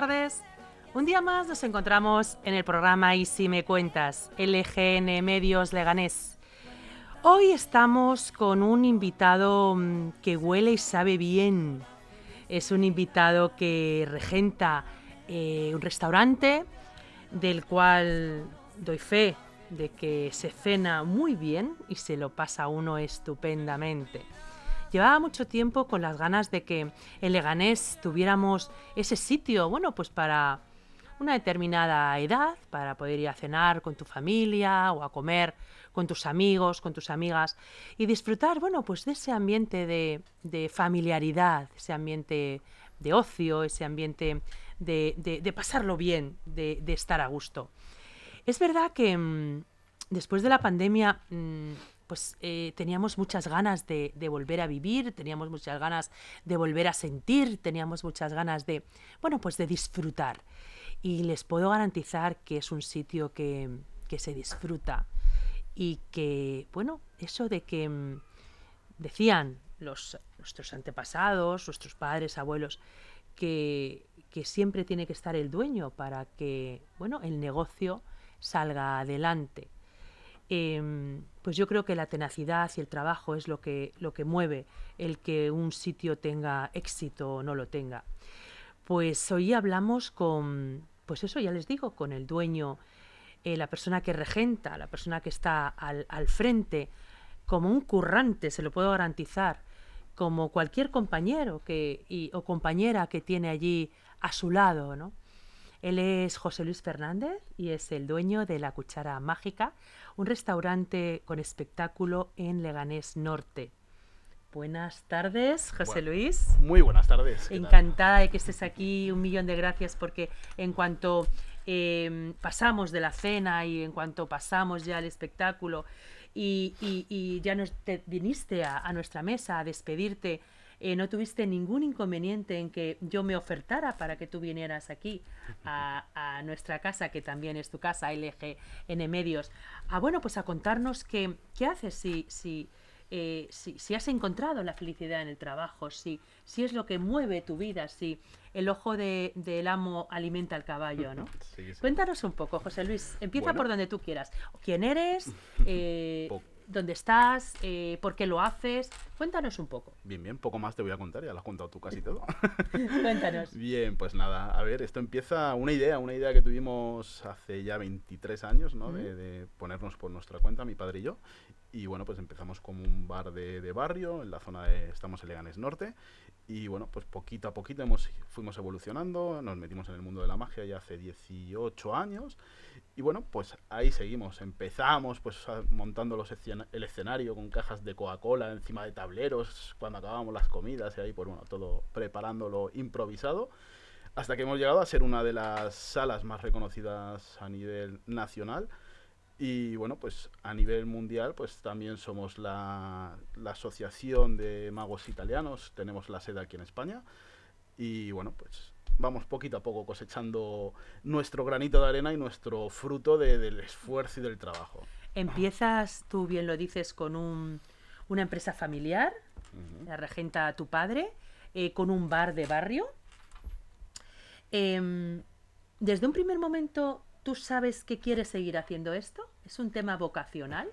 Tardes. Un día más nos encontramos en el programa Y si me cuentas, LGN Medios Leganés. Hoy estamos con un invitado mm, que huele y sabe bien. Es un invitado que regenta eh, un restaurante del cual doy fe de que se cena muy bien y se lo pasa uno estupendamente. Llevaba mucho tiempo con las ganas de que en Leganés tuviéramos ese sitio, bueno, pues para una determinada edad, para poder ir a cenar con tu familia o a comer con tus amigos, con tus amigas y disfrutar, bueno, pues de ese ambiente de, familiaridad, ese ambiente de ocio, ese ambiente de, de- pasarlo bien, de, de estar a gusto. Es verdad que mm, después de la pandemia, mm, pues eh, teníamos muchas ganas de, de volver a vivir, teníamos muchas ganas de volver a sentir, teníamos muchas ganas de, bueno, pues de disfrutar. Y les puedo garantizar que es un sitio que, que se disfruta y que, bueno, eso de que mm, decían los, nuestros antepasados, nuestros padres, abuelos, que, que siempre tiene que estar el dueño para que, bueno, el negocio salga adelante. Em, pues yo creo que la tenacidad y el trabajo es lo que, lo que mueve el que un sitio tenga éxito o no lo tenga. Pues hoy hablamos con, pues eso ya les digo, con el dueño, eh, la persona que regenta, la persona que está al, frente, como un currante, se lo puedo garantizar, como cualquier compañero que, o compañera que tiene allí a su lado, ¿no? Él es José Luis Fernández y es el dueño de La Cuchara Mágica, un restaurante con espectáculo en Leganés Norte. Buenas tardes, José Bueno, Luis. Muy buenas tardes. Encantada de que estés aquí, un millón de gracias porque en cuanto eh, pasamos de la cena y en cuanto pasamos ya al espectáculo y, y- y ya nos te viniste a, a nuestra mesa a despedirte, eh, no tuviste ningún inconveniente en que yo me ofertara para que tú vinieras aquí a, a nuestra casa, que también es tu casa, LGN Medios, a bueno, pues a contarnos qué, qué haces si, si, eh, si, si has encontrado la felicidad en el trabajo, si, si es lo que mueve tu vida, si el ojo de- del amo alimenta al caballo, ¿no? Sí, sí. Cuéntanos un poco, José Luis. Empieza Bueno. por donde tú quieras. ¿Quién eres? Eh, ¿Dónde estás? Eh, ¿Por qué lo haces? Cuéntanos un poco. Bien, bien, poco más te voy a contar, ya lo has contado tú casi todo. Cuéntanos. Bien, pues nada, a ver, esto empieza una idea, una idea que tuvimos hace ya 23 años, ¿no? De, de ponernos por nuestra cuenta, mi padre y yo. Y bueno, pues empezamos como un bar de, de barrio, en la zona de, estamos en Leganés Norte. Y bueno, pues poquito a poquito hemos, fuimos evolucionando, nos metimos en el mundo de la magia ya hace 18 años. Y bueno, pues ahí seguimos. Empezamos pues montando el escenario con cajas de Coca-Cola encima de tableros cuando acabábamos las comidas y ahí pues bueno, todo preparándolo improvisado. Hasta que hemos llegado a ser una de las salas más reconocidas a nivel nacional. Y bueno, pues a nivel mundial, pues también somos la, la Asociación de Magos Italianos, tenemos la sede aquí en España. Y bueno, pues vamos poquito a poco cosechando nuestro granito de arena y nuestro fruto de- del esfuerzo y del trabajo. Empiezas, tú bien lo dices, con un- una empresa familiar, la regenta tu padre, eh, con un bar de barrio. Em, desde un primer momento, ¿tú sabes que quieres seguir haciendo esto? ¿Es un tema vocacional?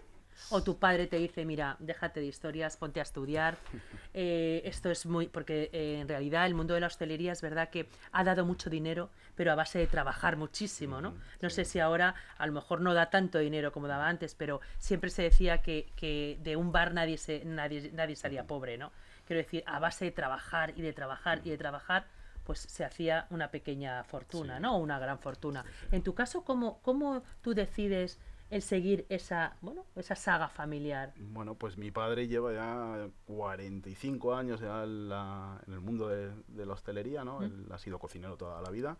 ¿O tu padre te dice, mira, déjate de historias, ponte a estudiar? Eh, esto es muy... Porque eh, en realidad el mundo de la hostelería es verdad que ha dado mucho dinero, pero a base de trabajar muchísimo, ¿no? No sé si ahora a lo mejor no da tanto dinero como daba antes, pero siempre se decía que, que de un bar nadie, se, nadie, nadie salía pobre, ¿no? Quiero decir, a base de trabajar y de trabajar y de trabajar, pues se hacía una pequeña fortuna, Sí. ¿no? Una gran fortuna. En tu caso, ¿cómo, cómo tú decides el seguir esa, bueno, esa saga familiar? Bueno, pues mi padre lleva ya 45 años ya en, la- en el mundo de, de la hostelería, ¿no? Mm. Él ha sido cocinero toda la vida.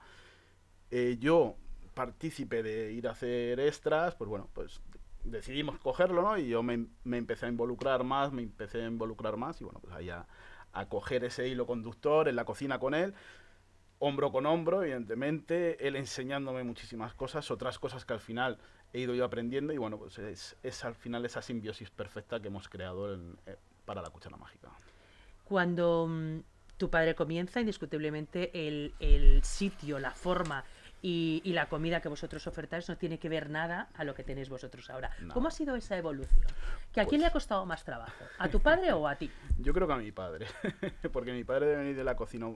Eh, yo, partícipe de ir a hacer extras, pues bueno, pues decidimos cogerlo, ¿no? Y yo me, me empecé a involucrar más, me empecé a involucrar más y bueno, pues ahí a, a coger ese hilo conductor en la cocina con él, hombro con hombro, evidentemente, él enseñándome muchísimas cosas, otras cosas que al final he ido yo aprendiendo y bueno, pues es, es al final esa simbiosis perfecta que hemos creado en- eh, para la cuchara mágica. Cuando mm, tu padre comienza, indiscutiblemente el, el sitio, la forma y, y la comida que vosotros ofertáis no tiene que ver nada a lo que tenéis vosotros ahora. ¿Cómo ha sido esa evolución? ¿Que ¿A quién Pues- le ha costado más trabajo? ¿A tu padre o a ti? Yo creo que a mi padre, porque mi padre debe venir de la cocina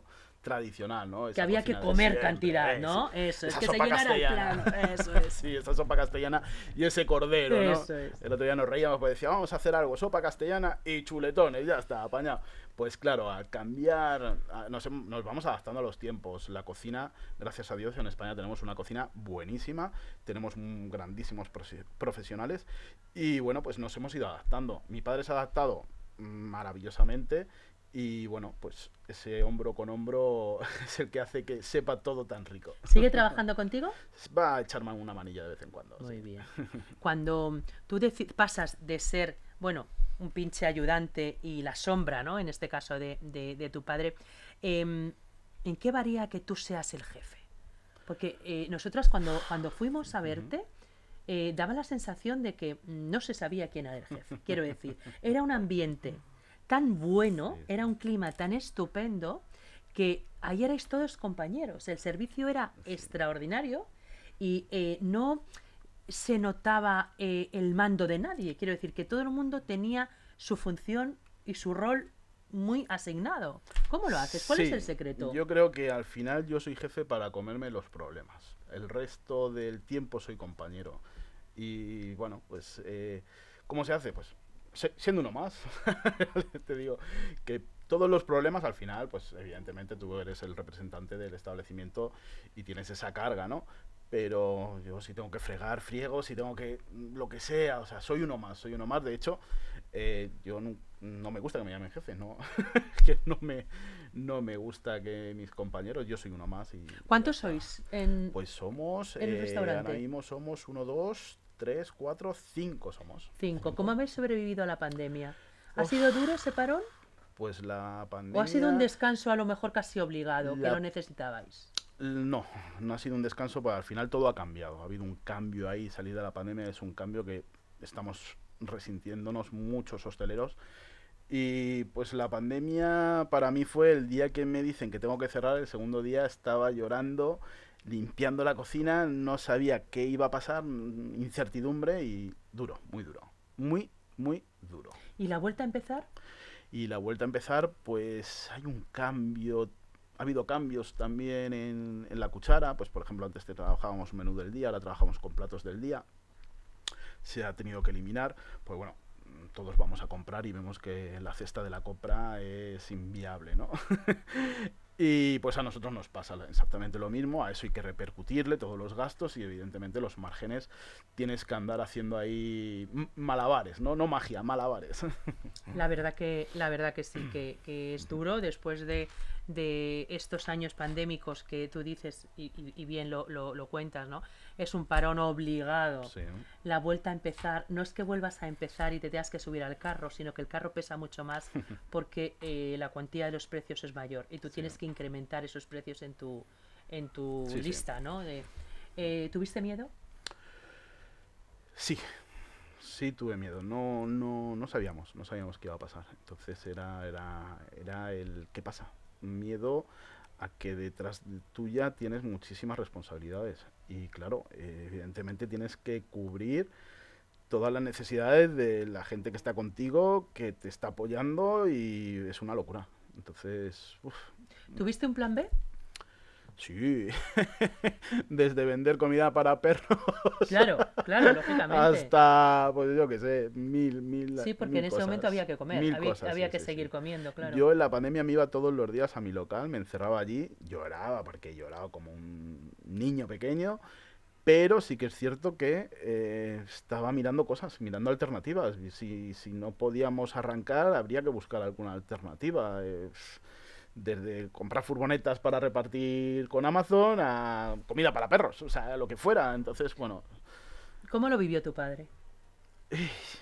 tradicional, ¿no? Que había que comer siempre, cantidad, ¿no? Eso, es que se llenara el plano. Eso es. Sí, esa sopa castellana y ese cordero, ¿no? Eso es. El otro día nos reíamos porque decía, vamos a hacer algo, sopa castellana y chuletones, ya está, apañado. Pues claro, al cambiar, nos, vamos adaptando a los tiempos. La cocina, gracias a Dios, en España tenemos una cocina buenísima, tenemos grandísimos profe- profesionales y bueno, pues nos hemos ido adaptando. Mi padre se ha adaptado maravillosamente y bueno, pues ese hombro con hombro es el que hace que sepa todo tan rico. ¿Sigue trabajando contigo? Va a echarme una manilla de vez en cuando. Muy sí. bien. Cuando tú pasas de ser, bueno, un pinche ayudante y la sombra, ¿no? En este caso de, de- de tu padre, em, ¿en qué varía que tú seas el jefe? Porque eh, nosotras cuando, cuando fuimos a verte, eh, daba la sensación de que no se sabía quién era el jefe. Quiero decir, era un ambiente tan bueno, era un clima tan estupendo, que ahí erais todos compañeros. El servicio era extraordinario y eh, no se notaba eh, el mando de nadie. Quiero decir que todo el mundo tenía su función y su rol muy asignado. ¿Cómo lo haces? ¿Cuál es el secreto? Yo creo que al final yo soy jefe para comerme los problemas. El resto del tiempo soy compañero. Y bueno, pues, eh, ¿cómo se hace? Pues se- siendo uno más. Te digo que todos los problemas al final, pues evidentemente tú eres el representante del establecimiento y tienes esa carga, ¿no? Pero yo si tengo que fregar, friego, si tengo que lo que sea, o sea, soy uno más, soy uno más. De hecho, eh, yo no, no me gusta que me llamen jefe, no, que no me, no me gusta que mis compañeros, yo soy uno más. Y ¿Cuántos sois? En... Pues somos, en el eh, restaurante? ahora mismo somos uno, dos, tres, cuatro, cinco somos. Cinco. ¿Cómo habéis sobrevivido a la pandemia? ¿Ha Uf. sido duro ese parón? Pues la pandemia... ¿O ha sido un descanso a lo mejor casi obligado, que lo necesitabais? No, no ha sido un descanso, pero al final todo ha cambiado. Ha habido un cambio ahí, salida de la pandemia es un cambio que estamos resintiéndonos muchos hosteleros. Y pues la pandemia para mí fue el día que me dicen que tengo que cerrar, el segundo día estaba llorando, limpiando la cocina, no sabía qué iba a pasar, mm, incertidumbre y duro, muy duro. Muy, muy duro. ¿Y la vuelta a empezar? Y la vuelta a empezar, pues hay un cambio. Ha habido cambios también en, en la cuchara. Pues por ejemplo, antes te trabajábamos menú del día, ahora trabajamos con platos del día. Se ha tenido que eliminar. Pues bueno, todos vamos a comprar y vemos que la cesta de la compra es inviable, ¿no? y pues a nosotros nos pasa exactamente lo mismo. A eso hay que repercutirle todos los gastos y evidentemente los márgenes tienes que andar haciendo ahí malabares, ¿no? No magia, malabares. La verdad que, la verdad que sí, que, que es duro después de, de estos años pandémicos que tú dices y, bien lo, lo- lo cuentas, ¿no? Es un parón obligado. La vuelta a empezar, no es que vuelvas a empezar y te tengas que subir al carro, sino que el carro pesa mucho más porque eh, la cuantía de los precios es mayor y tú tienes que incrementar esos precios en tu, en tu sí. lista, ¿no? De, eh, ¿Tuviste miedo? Sí, sí tuve miedo. No, no, no sabíamos, no sabíamos qué iba a pasar. Entonces era, era, era el ¿qué pasa? Miedo a que detrás de tuya tienes muchísimas responsabilidades. Y claro, evidentemente tienes que cubrir todas las necesidades de la gente que está contigo, que te está apoyando y es una locura. Entonces, uf, ¿Tuviste un plan B? Sí, desde vender comida para perros Claro, claro, lógicamente. hasta, pues yo qué sé, mil, mil. Sí, porque mil en ese cosas, momento había que comer, mil había, cosas, había sí, que sí, seguir sí. comiendo, claro. Yo en la pandemia me iba todos los días a mi local, me encerraba allí, lloraba, porque lloraba como un niño pequeño. Pero sí que es cierto que eh, estaba mirando cosas, mirando alternativas. Si, si no podíamos arrancar, habría que buscar alguna alternativa. eh, desde comprar furgonetas para repartir con Amazon a comida para perros, o sea, lo que fuera. Entonces, bueno, ¿Cómo lo vivió tu padre?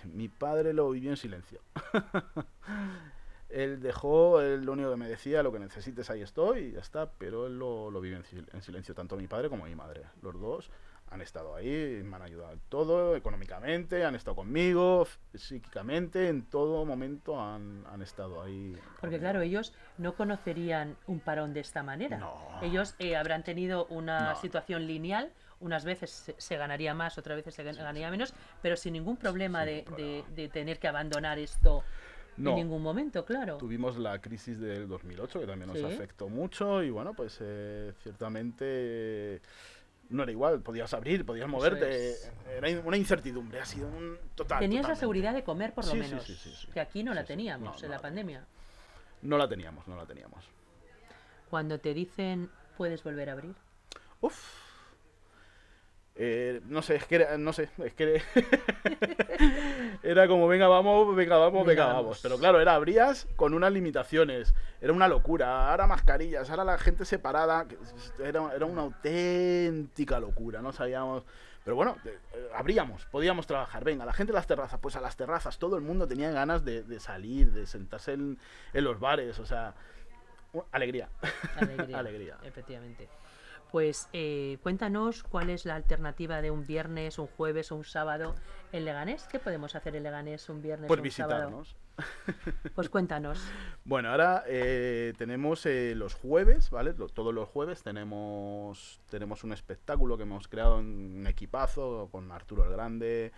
mi padre lo vivió en silencio. él dejó, él lo único que me decía, lo que necesites, ahí estoy y ya está, pero él lo, lo vivió en, sil- en silencio, tanto mi padre como mi madre. Los dos han estado ahí, me han ayudado en todo, económicamente, han estado conmigo, psíquicamente, en todo momento han, han estado ahí. Porque claro, ellos no conocerían un parón de esta manera. No. Ellos eh, habrán tenido una No. situación lineal, unas veces se, se ganaría más, otras veces se gan- ganaría menos, pero sin ningún problema, Sin de, ningún de- problema. de tener que abandonar esto No. en ningún momento, claro. Tuvimos la crisis del 2008 que también nos Sí. afectó mucho y bueno, pues eh, ciertamente no era igual, podías abrir, podías moverte, es. era una incertidumbre, ha sido un total. Tenías la seguridad de comer por lo Sí, menos, sí, sí, sí. que aquí no Sí, la sí. teníamos No, en no la la pandemia. No la teníamos, no la teníamos. Cuando te dicen puedes volver a abrir, Uf. Eh, no sé, es que era, no sé, es que era como venga vamos, venga vamos, Venga, vamos. Pero claro, era abrías con unas limitaciones, era una locura. Ahora mascarillas, ahora la gente separada, era, era una auténtica locura, no sabíamos. Pero bueno, eh, abríamos, podíamos trabajar. Venga, la gente a las terrazas, pues a las terrazas, todo el mundo tenía ganas de, de salir, de sentarse en, en los bares, o sea, alegría. alegría. Alegría. Efectivamente. Pues eh, cuéntanos cuál es la alternativa de un viernes, un jueves o un sábado en Leganés. ¿Qué podemos hacer en Leganés un viernes Pues o un sábado? visitarnos. Pues cuéntanos. Bueno, ahora eh, tenemos eh, los jueves, ¿vale? Todos los jueves tenemos, tenemos un espectáculo que hemos creado en un equipazo con Arturo el Grande,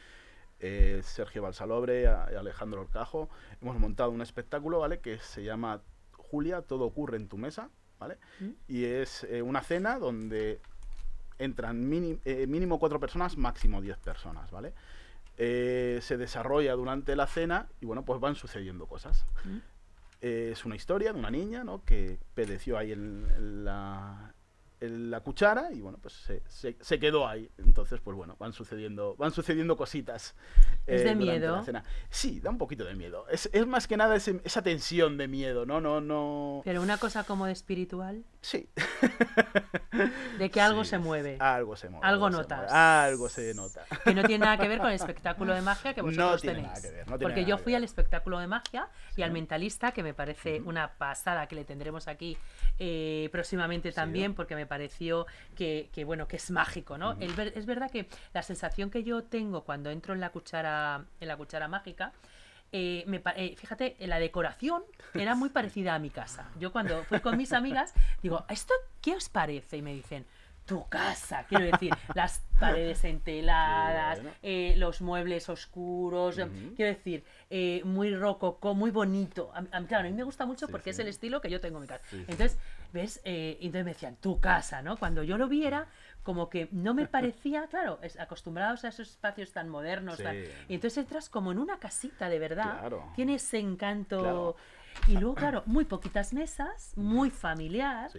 eh, Sergio Balsalobre a- y Alejandro Orcajo. Hemos montado un espectáculo, ¿vale? Que se llama Julia, todo ocurre en tu mesa, ¿vale? ¿Mm? Y es eh, una cena donde entran mini- eh, mínimo cuatro personas, máximo diez personas, ¿vale? Eh, se desarrolla durante la cena y bueno, pues van sucediendo cosas. ¿Mm? Es una historia de una niña, ¿no? Que pedeció ahí en, en la, la cuchara y bueno, pues se, se- se quedó ahí. Entonces, pues bueno, van sucediendo, van sucediendo cositas. ¿Es de durante miedo? la cena. Sí, da un poquito de miedo. Es, es más que nada ese- esa tensión de miedo, ¿no? No, no. Pero una cosa como de espiritual, Sí. de que algo Sí, se mueve. Algo se mueve. Algo notas. mueve, Algo se nota. Que no tiene nada que ver con el espectáculo de magia que No vosotros tiene tenéis. nada que ver, no tiene Porque nada yo fui al espectáculo de magia y al mentalista, que me parece una pasada que le tendremos aquí eh, próximamente también, porque me pareció que, que, bueno, que es mágico, ¿no? El es verdad que la sensación que yo tengo cuando entro en la cuchara, en la cuchara mágica. Eh, me eh, fíjate, eh, la decoración era muy parecida a mi casa. Yo cuando fui con mis amigas, digo, ¿esto qué os parece? Y me dicen, tu casa, quiero decir, las paredes enteladas, bueno. eh, los muebles oscuros, Ujú. quiero decir, eh, muy rococó, muy bonito. A, a- claro, a mí me gusta mucho Sí, porque es el estilo que yo tengo en mi casa. Sí. Entonces, ¿ves? Eh, entonces me decían, tu casa, ¿no? Cuando yo lo viera, como que no me parecía, claro, es, acostumbrados a esos espacios tan modernos. Tan- y entonces entras como en una casita de verdad. Claro. Tiene ese encanto. Claro. Y luego, claro, muy poquitas mesas, muy familiar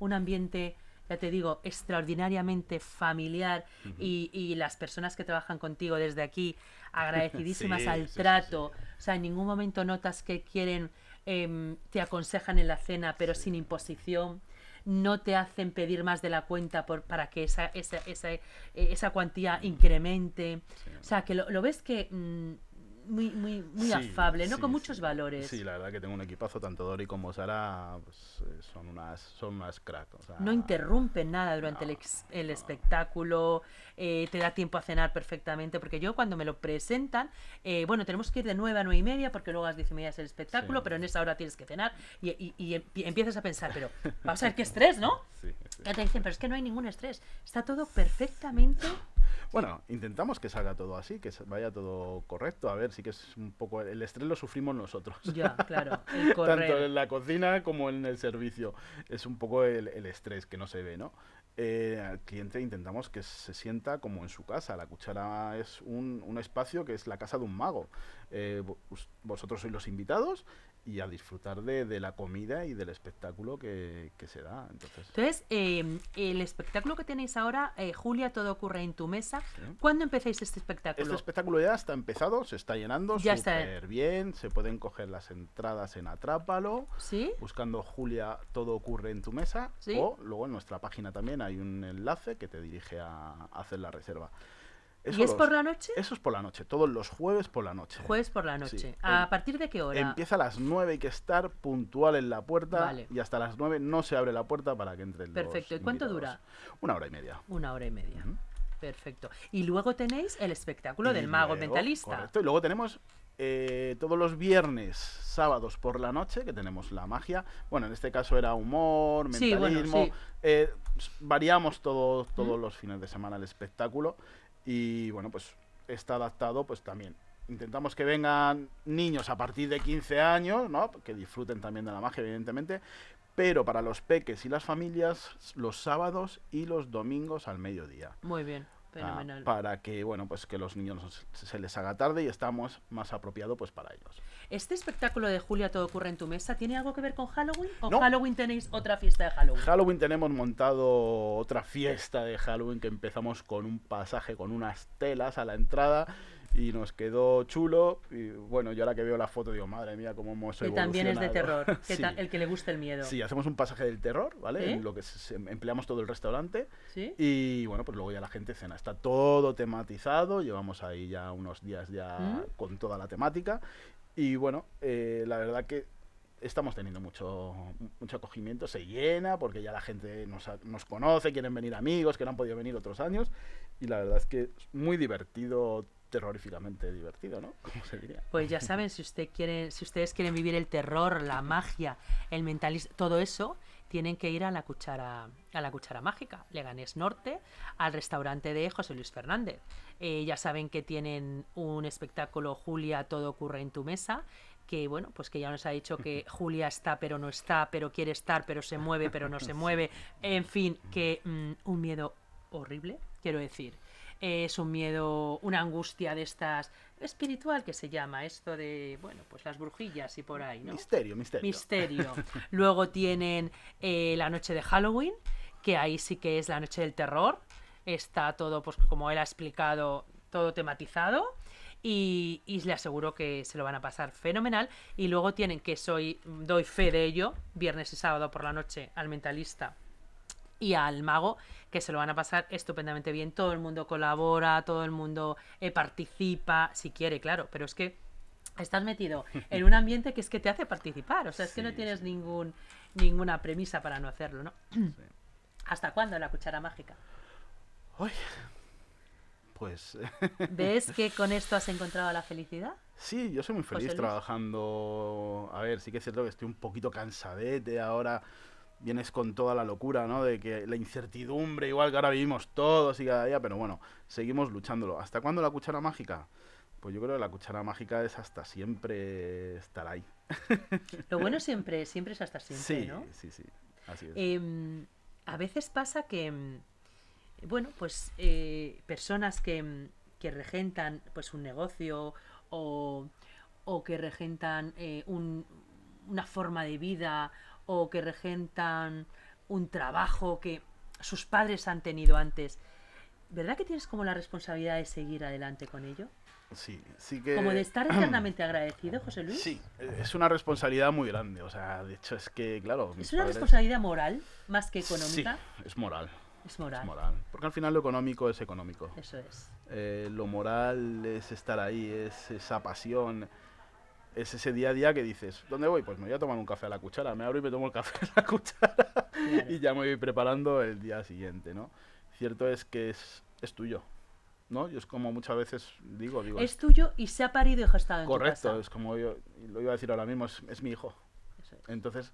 un ambiente, ya te digo, extraordinariamente familiar y, y las personas que trabajan contigo desde aquí agradecidísimas Sí, al sí, sí, trato. O sea, en ningún momento notas que quieren, em, te aconsejan en la cena, pero sin imposición. No te hacen pedir más de la cuenta por, para que esa, esa, esa, eh, esa cuantía incremente. O sea, que lo, lo ves que mm, muy, muy, muy Sí, afable, ¿no? sí, Con muchos sí. valores. Sí, la verdad que tengo un equipazo, tanto Dori como Sara, pues, eh, son unas, son unas crack. o sea, No interrumpen nada durante el, no, ex- el espectáculo, eh, te da tiempo a cenar perfectamente, porque yo cuando me lo presentan, eh, bueno, tenemos que ir de 9 a 9 y media, porque luego a las 10 y media es el espectáculo, pero en esa hora tienes que cenar, y, y- y em- empiezas a pensar, pero vamos a ver qué estrés, ¿no? Ya te dicen, pero es que no hay ningún estrés, está todo perfectamente... Bueno, intentamos que salga todo así, que vaya todo correcto. A ver, sí que es un poco. El estrés lo sufrimos nosotros. Ya, claro, el Tanto en la cocina como en el servicio. Es un poco el, el estrés que no se ve, ¿no? Eh, al cliente intentamos que se sienta como en su casa. La cuchara es un, un espacio que es la casa de un mago. Eh, vosotros sois los invitados y a disfrutar de, de la comida y del espectáculo que, que se da. Entonces, Entonces, eh, el espectáculo que tenéis ahora, eh, Julia, todo ocurre en tu mesa. Sí. ¿Cuándo empezáis este espectáculo? Este espectáculo ya está empezado, se está llenando Ya súper bien, se pueden coger las entradas en Atrápalo, ¿Sí? buscando Julia, todo ocurre en tu mesa, Sí. o luego en nuestra página también hay un enlace que te dirige a hacer la reserva. Eso ¿Y es los- por la noche? Eso es por la noche, todos los jueves por la noche. Jueves por la noche. Sí. ¿A Em- partir de qué hora? Empieza a las 9, hay que estar puntual en la puerta Vale. y hasta las 9 no se abre la puerta para que entren los Perfecto. ¿Y cuánto invitados. Una hora y media. Una hora y media. Perfecto. Y luego tenéis el espectáculo Y del mago luego, mentalista. Correcto. Y luego tenemos eh, todos los viernes, sábados por la noche, que tenemos la magia. Bueno, en este caso era humor, Sí, bueno, mentalismo. sí. eh, s- variamos todo, todos ¿Mm? los fines de semana el espectáculo. Y bueno, pues está adaptado pues también. Intentamos que vengan niños a partir de 15 años, ¿no? Que disfruten también de la magia, evidentemente. Pero para los peques y las familias, los sábados y los domingos al mediodía. Muy bien. Ah, Fenomenal. para que bueno pues que los niños se- se les haga tarde y estamos más apropiado pues para ellos ¿Este espectáculo de Julia Todo ocurre en tu mesa tiene algo que ver con Halloween? ¿O No. Halloween tenéis otra fiesta de Halloween? Halloween tenemos montado otra fiesta de Halloween que empezamos con un pasaje con unas telas a la entrada y nos quedó chulo y bueno yo ahora que veo la foto digo madre mía cómo hemos que también es de evolucionado". terror. que sí. el que le guste el miedo. Sí, hacemos un pasaje del terror, ¿vale? ¿Sí? En lo que empleamos todo el restaurante ¿Sí? Y bueno, pues luego ya la gente cena. Está todo tematizado, llevamos ahí ya unos días ya ¿Mm? con toda la temática. Y bueno, eh, la verdad que estamos teniendo mucho, mucho acogimiento, se llena porque ya la gente nos, nos conoce, quieren venir amigos que no han podido venir otros años. Y la verdad es que es muy divertido, terroríficamente divertido, ¿no? Como se diría. Pues ya saben, si, usted quiere, si ustedes quieren vivir el terror, la magia, el mentalismo, todo eso, tienen que ir a la cuchara, a la cuchara mágica, Leganés Norte, al restaurante de José Luis Fernández. Eh, ya saben que tienen un espectáculo Julia, todo ocurre en tu mesa, que bueno, pues que ya nos ha dicho que Julia está pero no está, pero quiere estar, pero se mueve, pero no se mueve. En fin, que mm, un miedo horrible, quiero decir. Es un miedo, una angustia de estas espiritual que se llama esto de, bueno, pues las brujillas y por ahí, ¿no? Misterio, misterio. Misterio. Luego tienen eh, la noche de Halloween, que ahí sí que es la noche del terror. Está todo, pues como él ha explicado, todo tematizado. Y, y le aseguro que se lo van a pasar fenomenal. Y luego tienen que soy, doy fe de ello, viernes y sábado por la noche al mentalista y al mago, que se lo van a pasar estupendamente bien. Todo el mundo colabora, todo el mundo eh, participa, si quiere, claro, pero es que estás metido en un ambiente que es que te hace participar, o sea, es que no tienes sí. ningún ninguna premisa para no hacerlo, ¿no? ¿Hasta cuándo la cuchara mágica? Ay, pues ¿Ves que con esto has encontrado la felicidad? Sí, yo soy muy feliz trabajando. A ver, sí que es cierto que estoy un poquito cansadete ahora. Vienes con toda la locura, ¿no? De que la incertidumbre, igual que ahora vivimos todos y cada día, pero bueno, seguimos luchándolo. ¿Hasta cuándo la cuchara mágica? Pues yo creo que la cuchara mágica es hasta siempre estar ahí. Lo bueno siempre, siempre es hasta siempre, sí, ¿no? sí, sí. Así es. Em, a veces pasa que, em, bueno, pues eh, personas que, em, que regentan pues un negocio o, o que regentan eh, un- una forma de vida o que regentan un trabajo que sus padres han tenido antes, ¿verdad que tienes como la responsabilidad de seguir adelante con ello? sí, sí que. Como de estar eternamente agradecido, José Luis. Sí, es una responsabilidad muy grande. O sea, de hecho es que, claro. ¿Es una padres- responsabilidad moral más que económica? Sí, es moral. Es moral. Es moral. Porque al final lo económico es económico. Eso es. Eh, lo moral es estar ahí, es esa pasión, es ese día a día que dices, ¿dónde voy? Pues me voy a tomar un café a la cuchara, me abro y me tomo el café a la cuchara y ya me voy preparando el día siguiente, ¿no? Cierto es que es, es tuyo, ¿no? Y es como muchas veces digo, digo, Es tuyo y se ha parido y gestado en tu correcto, casa. es como yo, lo iba a decir ahora mismo, es, es mi hijo. Eso es. Entonces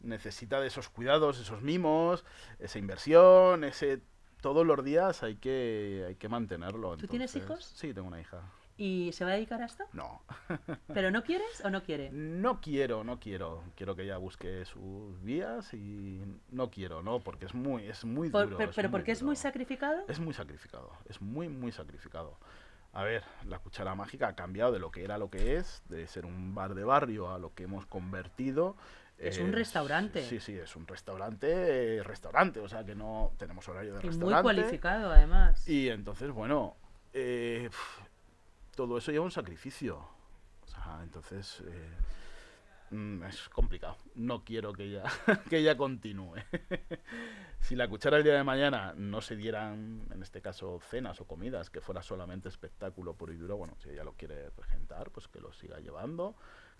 necesita de esos cuidados, esos mimos, esa inversión, ese todos los días hay que hay que mantenerlo. ¿Tú tienes hijos? Sí, tengo una hija. ¿Y se va a dedicar a esto? No, ¿Pero no quieres o no quiere? no quiero, no quiero. Quiero que ella busque sus vías y no quiero, no, porque es muy, es muy Por- duro. pero es pero muy porque es muy sacrificado. Es muy sacrificado, es muy, muy sacrificado. A ver, la cuchara mágica ha cambiado de lo que era lo que es, de ser un bar de barrio a lo que hemos convertido. Es un restaurante. Sí, sí, es un restaurante, eh, restaurante, o sea que no tenemos horario de Y muy restaurante. cualificado, además. Y entonces, bueno, eh, todo eso lleva un sacrificio. Entonces eh, mm, es complicado. No quiero que ella, que ella continúe. si la cuchara el día de mañana no se dieran, en este caso, cenas o comidas, que fuera solamente espectáculo puro y duro, bueno, si ella lo quiere regentar, pues que lo siga llevando.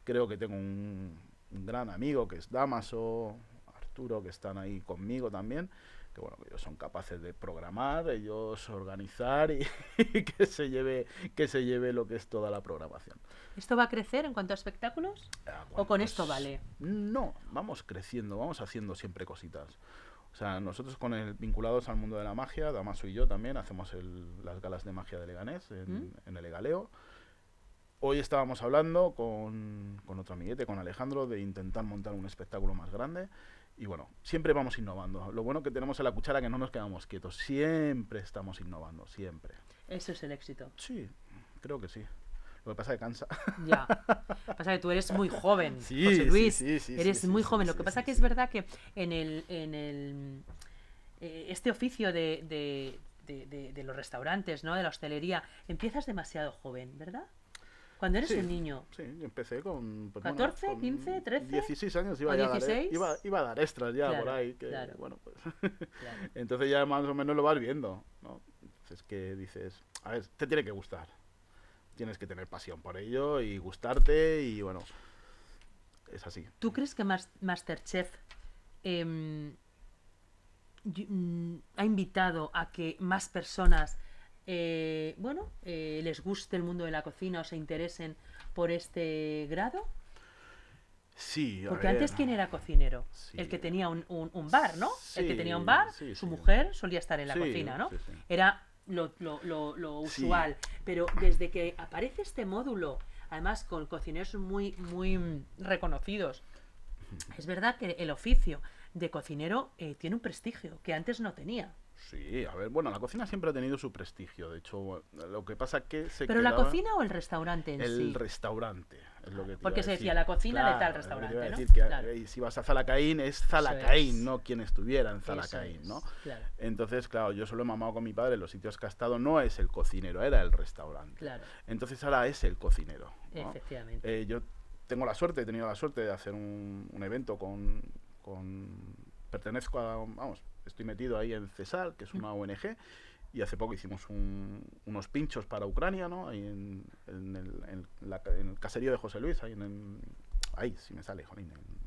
Creo que tengo un gran amigo que es Damaso, Arturo, que están ahí conmigo también que bueno, que ellos son capaces de programar, ellos organizar y, que se lleve que se lleve lo que es toda la programación. ¿Esto va a crecer en cuanto a espectáculos? Ah, ¿O bueno, con pues, esto vale? No, vamos creciendo, vamos haciendo siempre cositas. O sea, nosotros con el vinculados al mundo de la magia, Damaso y yo también hacemos el- las galas de magia de Leganés en, ¿Mm? en el Egaleo. Hoy estábamos hablando con, con otro amiguete, con Alejandro, de intentar montar un espectáculo más grande. Y bueno, siempre vamos innovando. Lo bueno que tenemos en la cuchara es que no nos quedamos quietos. Siempre estamos innovando, siempre. Eso es el éxito. Sí, creo que sí. Lo que pasa es que cansa. Ya. Pasa que tú eres muy joven, Sí, José Luis. sí, sí, eres muy joven. Lo que pasa que es verdad que en el, en el eh, este oficio de, de, de- de- de los restaurantes, ¿no? De la hostelería, empiezas demasiado joven, ¿verdad? Cuando eres Sí, un niño. Sí, yo empecé con... pues, 14, con 15, 13, 16 años iba, a dar, 16. iba, iba a dar extras ya Claro, por ahí. Que, claro. bueno, pues, Claro. entonces ya más o menos lo vas viendo, ¿no? Entonces que dices, a ver, te tiene que gustar. Tienes que tener pasión por ello y gustarte y bueno, es así. ¿Tú crees que Mas- Masterchef em, mm, ha invitado a que más personas, eh, bueno, eh, les guste el mundo de la cocina o se interesen por este grado? Sí, a Porque ver, antes, ¿quién era cocinero? Sí. El que tenía un, un- un bar, ¿no? el que tenía un bar, sí, su mujer solía estar en la cocina, ¿no? Era lo, lo- lo- lo Sí. usual. Pero desde que aparece este módulo, además con cocineros muy, muy mm, reconocidos, es verdad que el oficio de cocinero eh, tiene un prestigio que antes no tenía. Sí, a ver, bueno, la cocina siempre ha tenido su prestigio. De hecho, lo que pasa que se ¿Pero la cocina o el restaurante en El sí? restaurante, es lo que te Porque iba a se decía, la cocina de tal Claro, restaurante, te iba a ¿no? decir que Claro. eh, si vas a Zalacaín es Zalacaín, es. no quien estuviera en Zalacaín, es, ¿no? Claro, Entonces, claro, yo solo he mamado con mi padre en los sitios que ha estado, no es el cocinero, era el restaurante. claro, Entonces ahora es el cocinero. ¿no? efectivamente. Eh, yo tengo la suerte, he tenido la suerte de hacer un, un evento con, con- Pertenezco a... Vamos, estoy metido ahí en CESAR, que es una ONG, y hace poco hicimos un- unos pinchos para Ucrania, ¿no? Ahí en, en el, en la ca- en el caserío de José Luis, ahí en... ahí, si me sale, jolín. en-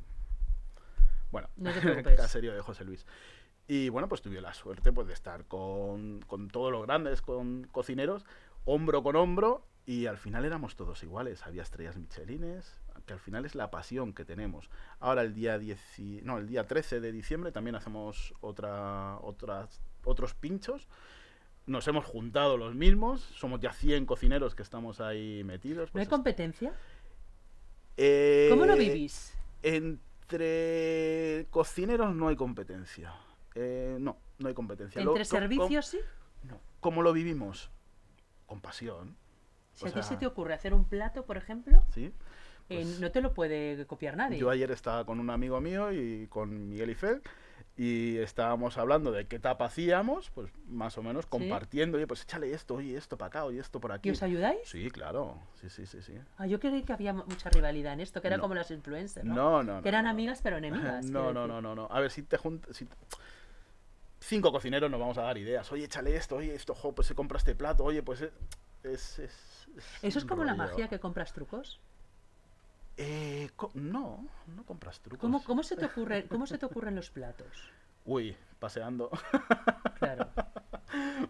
bueno, No el caserío de José Luis. Y bueno, pues tuve la suerte pues, de estar con, con todos los grandes con cocineros, hombro con hombro, y al final éramos todos iguales. Había estrellas michelines, que al final es la pasión que tenemos. Ahora el día 10, y- no, el día 13 de diciembre también hacemos otra, otras, otros pinchos. Nos hemos juntado los mismos, somos ya 100 cocineros que estamos ahí metidos. ¿No hay pues, competencia? eh, ¿Cómo lo vivís? Entre cocineros no hay competencia. Eh, no, no hay competencia. ¿Entre servicios sí? no. ¿Cómo lo vivimos? Con pasión. Si o a ti sea- se te ocurre hacer un plato, por ejemplo, ¿sí? eh, Pues- no te lo puede copiar nadie. Yo ayer estaba con un amigo mío y con Miguel y Fel y estábamos hablando de qué tapa hacíamos, pues más o menos compartiendo, oye, pues échale esto, oye, esto para acá, oye, esto por aquí. ¿Y os ayudáis? Sí, claro, sí, sí, sí, sí. Ah, yo creí que había mu- mucha rivalidad en esto, que era No. como las influencers, ¿no? No, no, que eran no. amigas pero enemigas. No, no, no, no, no. A ver, si te juntas... Si... Cinco cocineros nos vamos a dar ideas. Oye, échale esto, oye, esto, jo, pues se compra este plato, oye, pues es... es, es- es ¿Eso es como la magia que compras trucos? Eh, co- no, no compras trucos. ¿Cómo, cómo, se te ocurre, ¿Cómo se te ocurren los platos? Uy, paseando. Claro.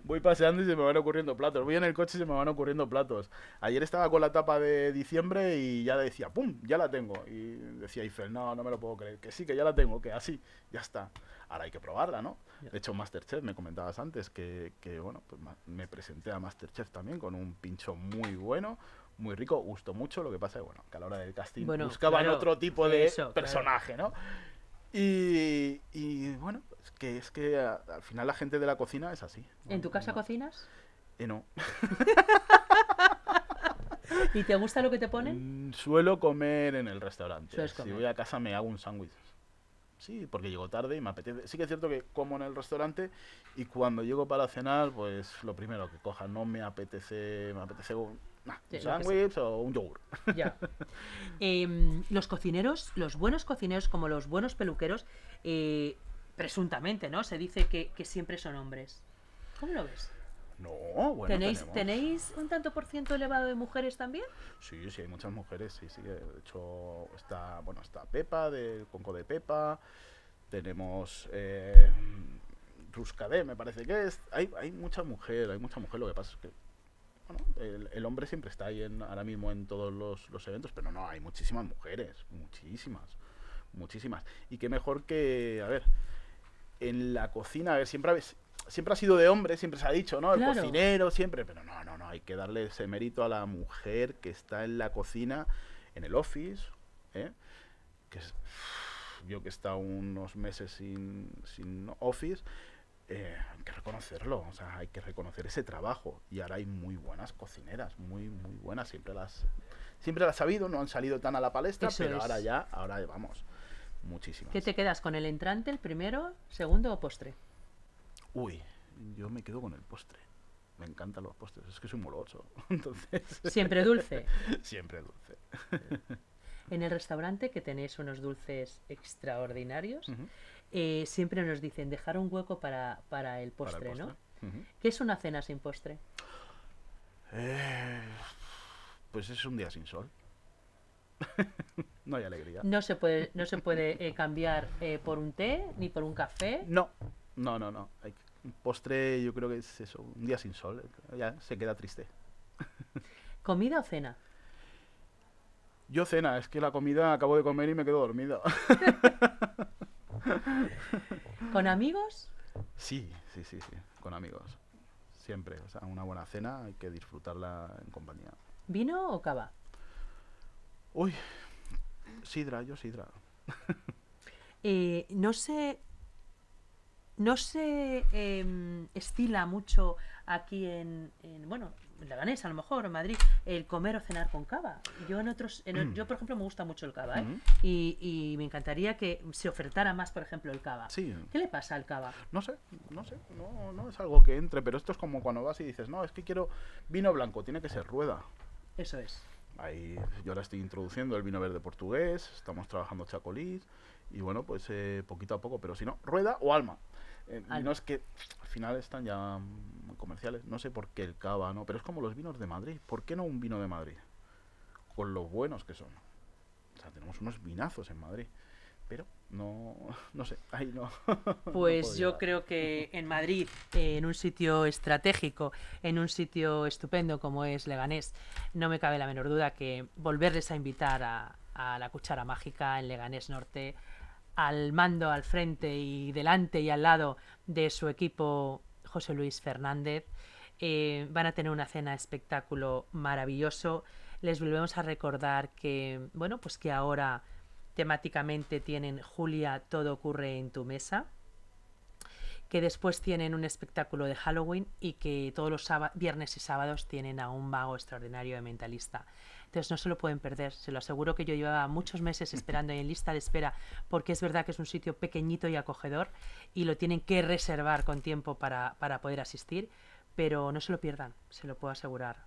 Voy paseando y se me van ocurriendo platos. Voy en el coche y se me van ocurriendo platos. Ayer estaba con la tapa de diciembre y ya decía, ¡pum! Ya la tengo. Y decía Eiffel, no, no me lo puedo creer. Que sí, que ya la tengo, que así, ya está. Ahora hay que probarla, ¿no? De hecho, Masterchef, me comentabas antes que, que, bueno, pues me presenté a Masterchef también con un pincho muy bueno, muy rico, gustó mucho. Lo que pasa es bueno, que a la hora del casting Bueno, buscaban claro, otro tipo de eso, claro. personaje, ¿no? Y, y, bueno, es que es que a- al final la gente de la cocina es así. ¿En tu casa No- cocinas? eh, no. ¿Y te gusta lo que te ponen? Mm, Suelo comer en el restaurante. Si voy a casa me hago un sándwich. Sí, porque llego tarde y me apetece. Sí que es cierto que como en el restaurante y cuando llego para cenar, pues lo primero que coja, no me apetece, me apetece nah, Sí, un sándwich o un yogur. Ya. Em, los cocineros, los buenos cocineros como los buenos peluqueros, eh, presuntamente, ¿no? Se dice que, que siempre son hombres. ¿Cómo lo ves? No, bueno, ¿Tenéis, tenemos. ¿Tenéis un tanto por ciento elevado de mujeres también? Sí, sí, hay muchas mujeres, sí, sí. De hecho, está, bueno, está Pepa, de Conco de Pepa. Tenemos eh, me parece que es. Hay, hay mucha mujer, hay mucha mujer. Lo que pasa es que, bueno, el, el hombre siempre está ahí en, ahora mismo en todos los, los eventos, pero no, hay muchísimas mujeres, muchísimas, muchísimas. Y qué mejor que, a ver, en la cocina, a ver, siempre, siempre ha sido de hombre, siempre se ha dicho, ¿no? El Claro. cocinero, siempre, pero no, no, no, hay que darle ese mérito a la mujer que está en la cocina, en el office, ¿eh? que es, yo que he estado unos meses sin, sin office, eh, hay que reconocerlo, o sea, hay que reconocer ese trabajo. Y ahora hay muy buenas cocineras, muy, muy buenas, siempre las, siempre las ha habido, no han salido tan a la palestra, Eso pero es. ahora ya, ahora vamos, muchísimas. ¿Qué te quedas con el entrante, el primero, segundo o postre? Uy, yo me quedo con el postre. Me encantan los postres, es que soy moloso. Entonces, Siempre dulce. siempre dulce. En el restaurante, que tenéis unos dulces extraordinarios. Eh, siempre nos dicen dejar un hueco para, para el Para el postre, ¿no? ¿Qué es una cena sin postre? Eh, pues es un día sin sol. no hay alegría. No se puede, no se puede eh, cambiar eh, por un té ni por un café. No, no, no, no. Hay un postre yo creo que es eso, un día sin sol. Ya se queda triste. ¿Comida o cena? Yo cena, es que la comida acabo de comer y me quedo dormido. ¿Con amigos? sí, sí, sí, sí, con amigos. Siempre, o sea, una buena cena hay que disfrutarla en compañía. ¿Vino o cava? Uy, sidra, yo sidra. Eh, no se. No se em, estila mucho aquí en, en, bueno, en Leganés a lo mejor, en Madrid, el comer o cenar con cava. Yo en otros, en o- yo por ejemplo me gusta mucho el cava, ¿eh? Ujú. y, y me encantaría que se ofertara más, por ejemplo, el cava. Sí, ¿Qué le pasa al cava? No sé, no sé, no, no es algo que entre, pero esto es como cuando vas y dices, no, es que quiero vino blanco, tiene que ser rueda. Eso es. Ahí yo ahora estoy introduciendo el vino verde portugués, estamos trabajando chacolís y bueno, pues eh, poquito a poco, pero si no, rueda o alma. Eh, vinos que al final están ya comerciales, no sé por qué el cava, ¿no? Pero es como los vinos de Madrid, ¿por qué no un vino de Madrid? Con lo buenos que son. O sea, tenemos unos vinazos en Madrid, pero no, no sé, ahí no. Pues yo creo que en Madrid, en un sitio estratégico, en un sitio estupendo como es Leganés, no me cabe la menor duda que volverles a invitar a, a la cuchara mágica en Leganés Norte, al mando, al frente y delante y al lado de su equipo José Luis Fernández. Eh, van a tener una cena espectáculo maravilloso. Les volvemos a recordar que, bueno, pues que ahora temáticamente tienen Julia, todo ocurre en tu mesa que después tienen un espectáculo de Halloween y que todos los viernes y sábados tienen a un mago extraordinario de mentalista. Entonces no se lo pueden perder, se lo aseguro que yo llevaba muchos meses esperando ahí en lista de espera porque es verdad que es un sitio pequeñito y acogedor y lo tienen que reservar con tiempo para, para poder asistir, pero no se lo pierdan, se lo puedo asegurar.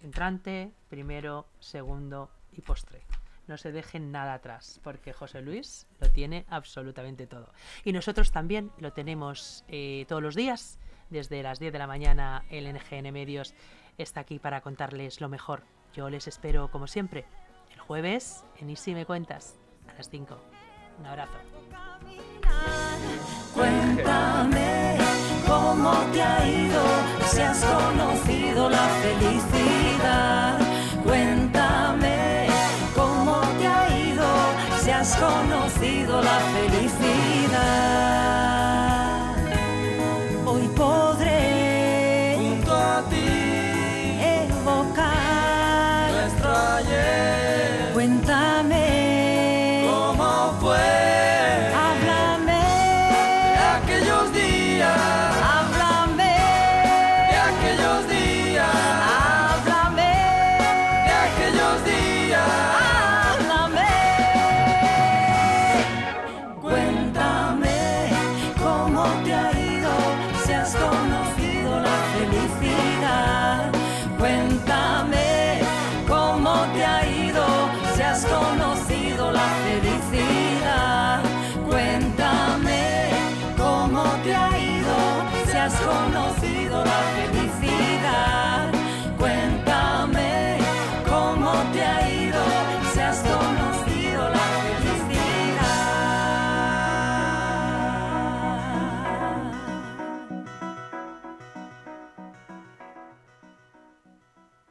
Entrante, primero, segundo y postre. No se dejen nada atrás, porque José Luis lo tiene absolutamente todo. Y nosotros también lo tenemos eh, todos los días. Desde las 10 de la mañana el NGN Medios está aquí para contarles lo mejor. Yo les espero, como siempre, el jueves en Y si me cuentas, a las 5. Un abrazo. Cuéntame cómo te ha ido, si has conocido la felicidad. Cuéntame cómo te ha ido, si has conocido la felicidad. Cuéntame.